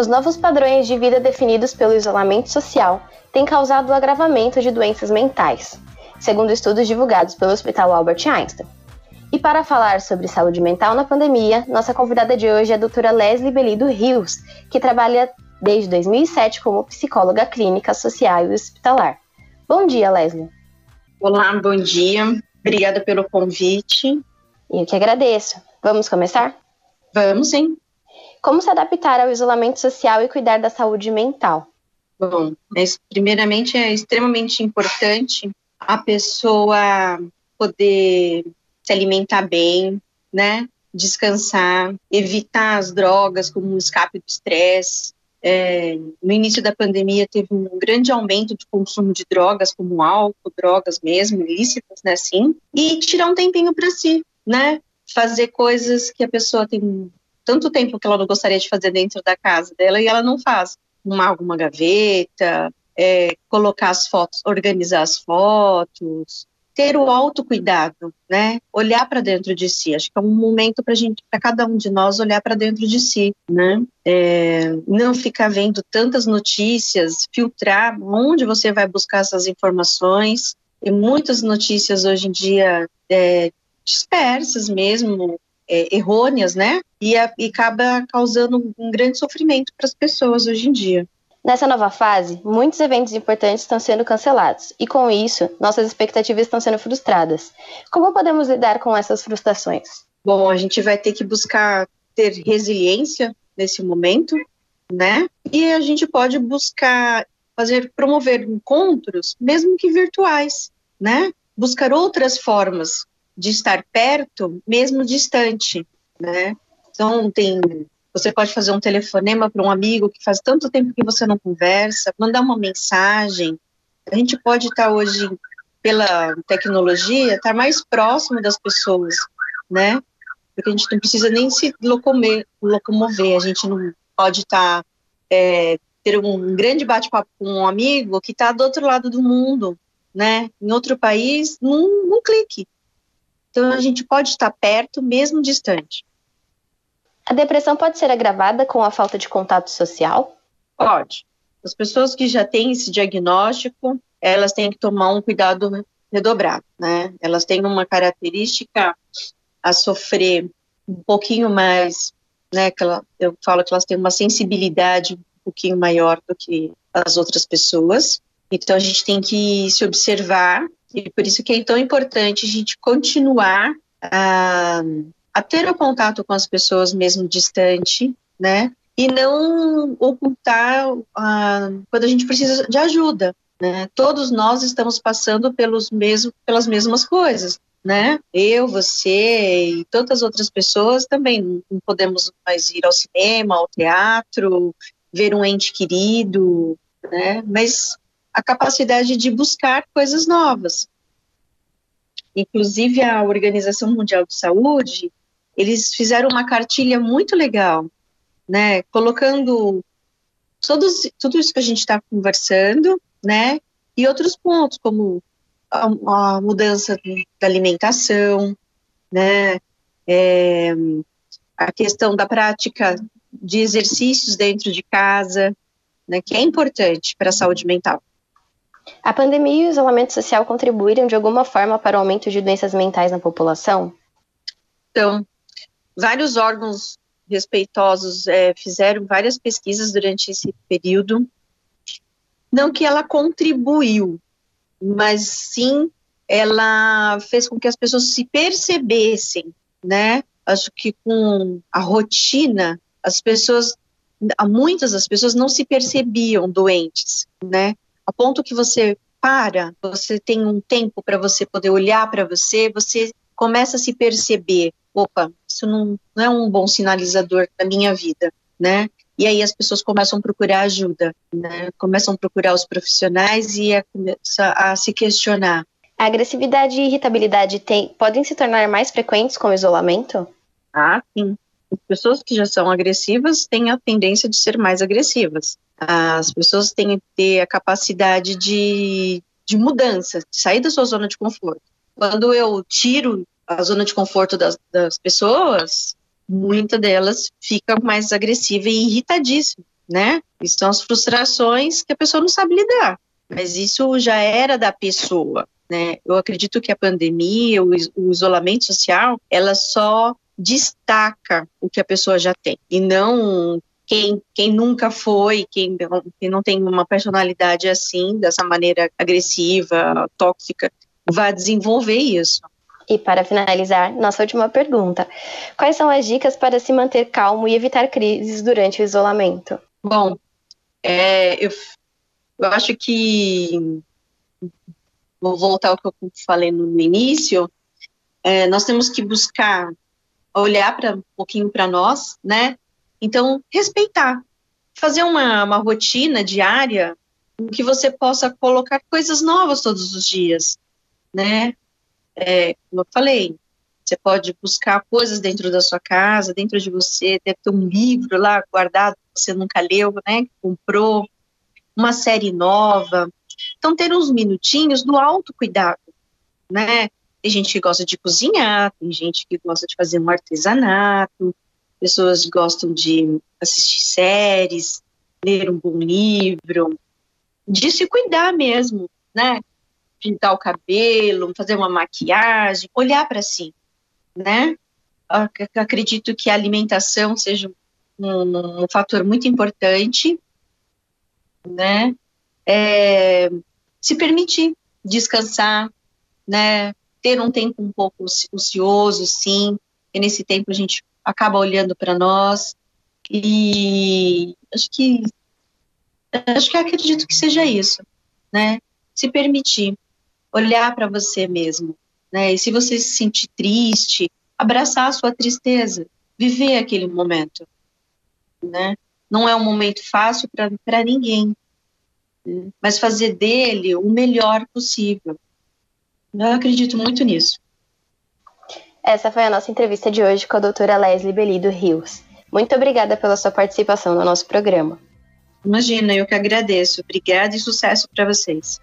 Os novos padrões de vida definidos pelo isolamento social têm causado o agravamento de doenças mentais, segundo estudos divulgados pelo Hospital Albert Einstein. E para falar sobre saúde mental na pandemia, nossa convidada de hoje é a doutora Leslie Belido Rios, que trabalha desde 2007 como psicóloga clínica social e hospitalar. Bom dia, Leslie. Olá, bom dia. Obrigada pelo convite. Eu que agradeço. Vamos começar? Vamos, sim. Como se adaptar ao isolamento social e cuidar da saúde mental? Bom, primeiramente é extremamente importante a pessoa poder se alimentar bem, né? Descansar, evitar as drogas como um escape do estresse. É, no início da pandemia teve um grande aumento de consumo de drogas, como álcool, drogas mesmo, ilícitas, né, assim, e tirar um tempinho para si, né, fazer coisas que a pessoa tem tanto tempo que ela não gostaria de fazer dentro da casa dela e ela não faz, arrumar alguma gaveta, é, colocar as fotos, organizar as fotos, ter o autocuidado, né? Olhar para dentro de si. Acho que é um momento para gente, para cada um de nós olhar para dentro de si, né? É, não ficar vendo tantas notícias, filtrar onde você vai buscar essas informações. Tem muitas notícias hoje em dia é, dispersas mesmo, é, errôneas, né? E, a, e acaba causando um grande sofrimento para as pessoas hoje em dia. Nessa nova fase, muitos eventos importantes estão sendo cancelados, e com isso, nossas expectativas estão sendo frustradas. Como podemos lidar com essas frustrações? Bom, a gente vai ter que buscar ter resiliência nesse momento, né? E a gente pode buscar fazer promover encontros, mesmo que virtuais, né? Buscar outras formas de estar perto, mesmo distante, né? Então tem você pode fazer um telefonema para um amigo que faz tanto tempo que você não conversa, mandar uma mensagem. A gente pode estar hoje, pela tecnologia, estar mais próximo das pessoas, né? Porque a gente não precisa nem se locomover, a gente não pode estar, é, ter um grande bate-papo com um amigo que está do outro lado do mundo, né? Em outro país, num, num clique. Então a gente pode estar perto, mesmo distante. A depressão pode ser agravada com a falta de contato social? Pode. As pessoas que já têm esse diagnóstico, elas têm que tomar um cuidado redobrado, né? Elas têm uma característica a sofrer um pouquinho mais, né? Que ela, eu falo que elas têm uma sensibilidade um pouquinho maior do que as outras pessoas. Então a gente tem que se observar e por isso que é tão importante a gente continuar a a ter o contato com as pessoas mesmo distante, né? E não ocultar uh, quando a gente precisa de ajuda, né? Todos nós estamos passando pelos mesmos, pelas mesmas coisas, né? Eu, você e tantas outras pessoas também não podemos mais ir ao cinema, ao teatro, ver um ente querido, né? Mas a capacidade de buscar coisas novas. Inclusive a Organização Mundial de Saúde, eles fizeram uma cartilha muito legal, né, colocando todos, tudo isso que a gente está conversando, né, e outros pontos, como a, a mudança da alimentação, né, é, a questão da prática de exercícios dentro de casa, né, que é importante para a saúde mental. A pandemia e o isolamento social contribuíram de alguma forma para o aumento de doenças mentais na população? Então, Vários órgãos respeitosos é, fizeram várias pesquisas durante esse período. Não que ela contribuiu, mas sim ela fez com que as pessoas se percebessem, né? Acho que com a rotina, as pessoas, muitas das pessoas não se percebiam doentes, né? A ponto que você para, você tem um tempo para você poder olhar para você, você começa a se perceber opa, isso não, não é um bom sinalizador da minha vida, né? E aí as pessoas começam a procurar ajuda, né? Começam a procurar os profissionais e a, a se questionar. A agressividade e irritabilidade tem, podem se tornar mais frequentes com o isolamento? Ah, sim. As pessoas que já são agressivas têm a tendência de ser mais agressivas. As pessoas têm que ter a capacidade de, de mudança, de sair da sua zona de conforto. Quando eu tiro a zona de conforto das, das pessoas, muita delas fica mais agressiva e irritadíssima, né? Estão as frustrações que a pessoa não sabe lidar, mas isso já era da pessoa, né? Eu acredito que a pandemia, o, o isolamento social, ela só destaca o que a pessoa já tem e não quem, quem nunca foi, quem não, quem não tem uma personalidade assim, dessa maneira agressiva, tóxica, vai desenvolver isso. E para finalizar, nossa última pergunta: quais são as dicas para se manter calmo e evitar crises durante o isolamento? Bom, é, eu, eu acho que vou voltar ao que eu falei no início. É, nós temos que buscar olhar para um pouquinho para nós, né? Então, respeitar, fazer uma, uma rotina diária em que você possa colocar coisas novas todos os dias, né? É, como eu falei, você pode buscar coisas dentro da sua casa, dentro de você, deve ter um livro lá guardado que você nunca leu, né? Comprou, uma série nova. Então, ter uns minutinhos do autocuidado, né? Tem gente que gosta de cozinhar, tem gente que gosta de fazer um artesanato, pessoas gostam de assistir séries, ler um bom livro, de se cuidar mesmo, né? Pintar o cabelo, fazer uma maquiagem, olhar para si, né? Acredito que a alimentação seja um, um fator muito importante, né? É, se permitir descansar, né? Ter um tempo um pouco ocioso, sim, e nesse tempo a gente acaba olhando para nós e acho que acho que acredito que seja isso, né? Se permitir olhar para você mesmo, né? E se você se sentir triste, abraçar a sua tristeza, viver aquele momento, né? Não é um momento fácil para ninguém, né? mas fazer dele o melhor possível. Eu acredito muito nisso. Essa foi a nossa entrevista de hoje com a doutora Leslie Belido Rios. Muito obrigada pela sua participação no nosso programa. Imagina, eu que agradeço. Obrigada e sucesso para vocês.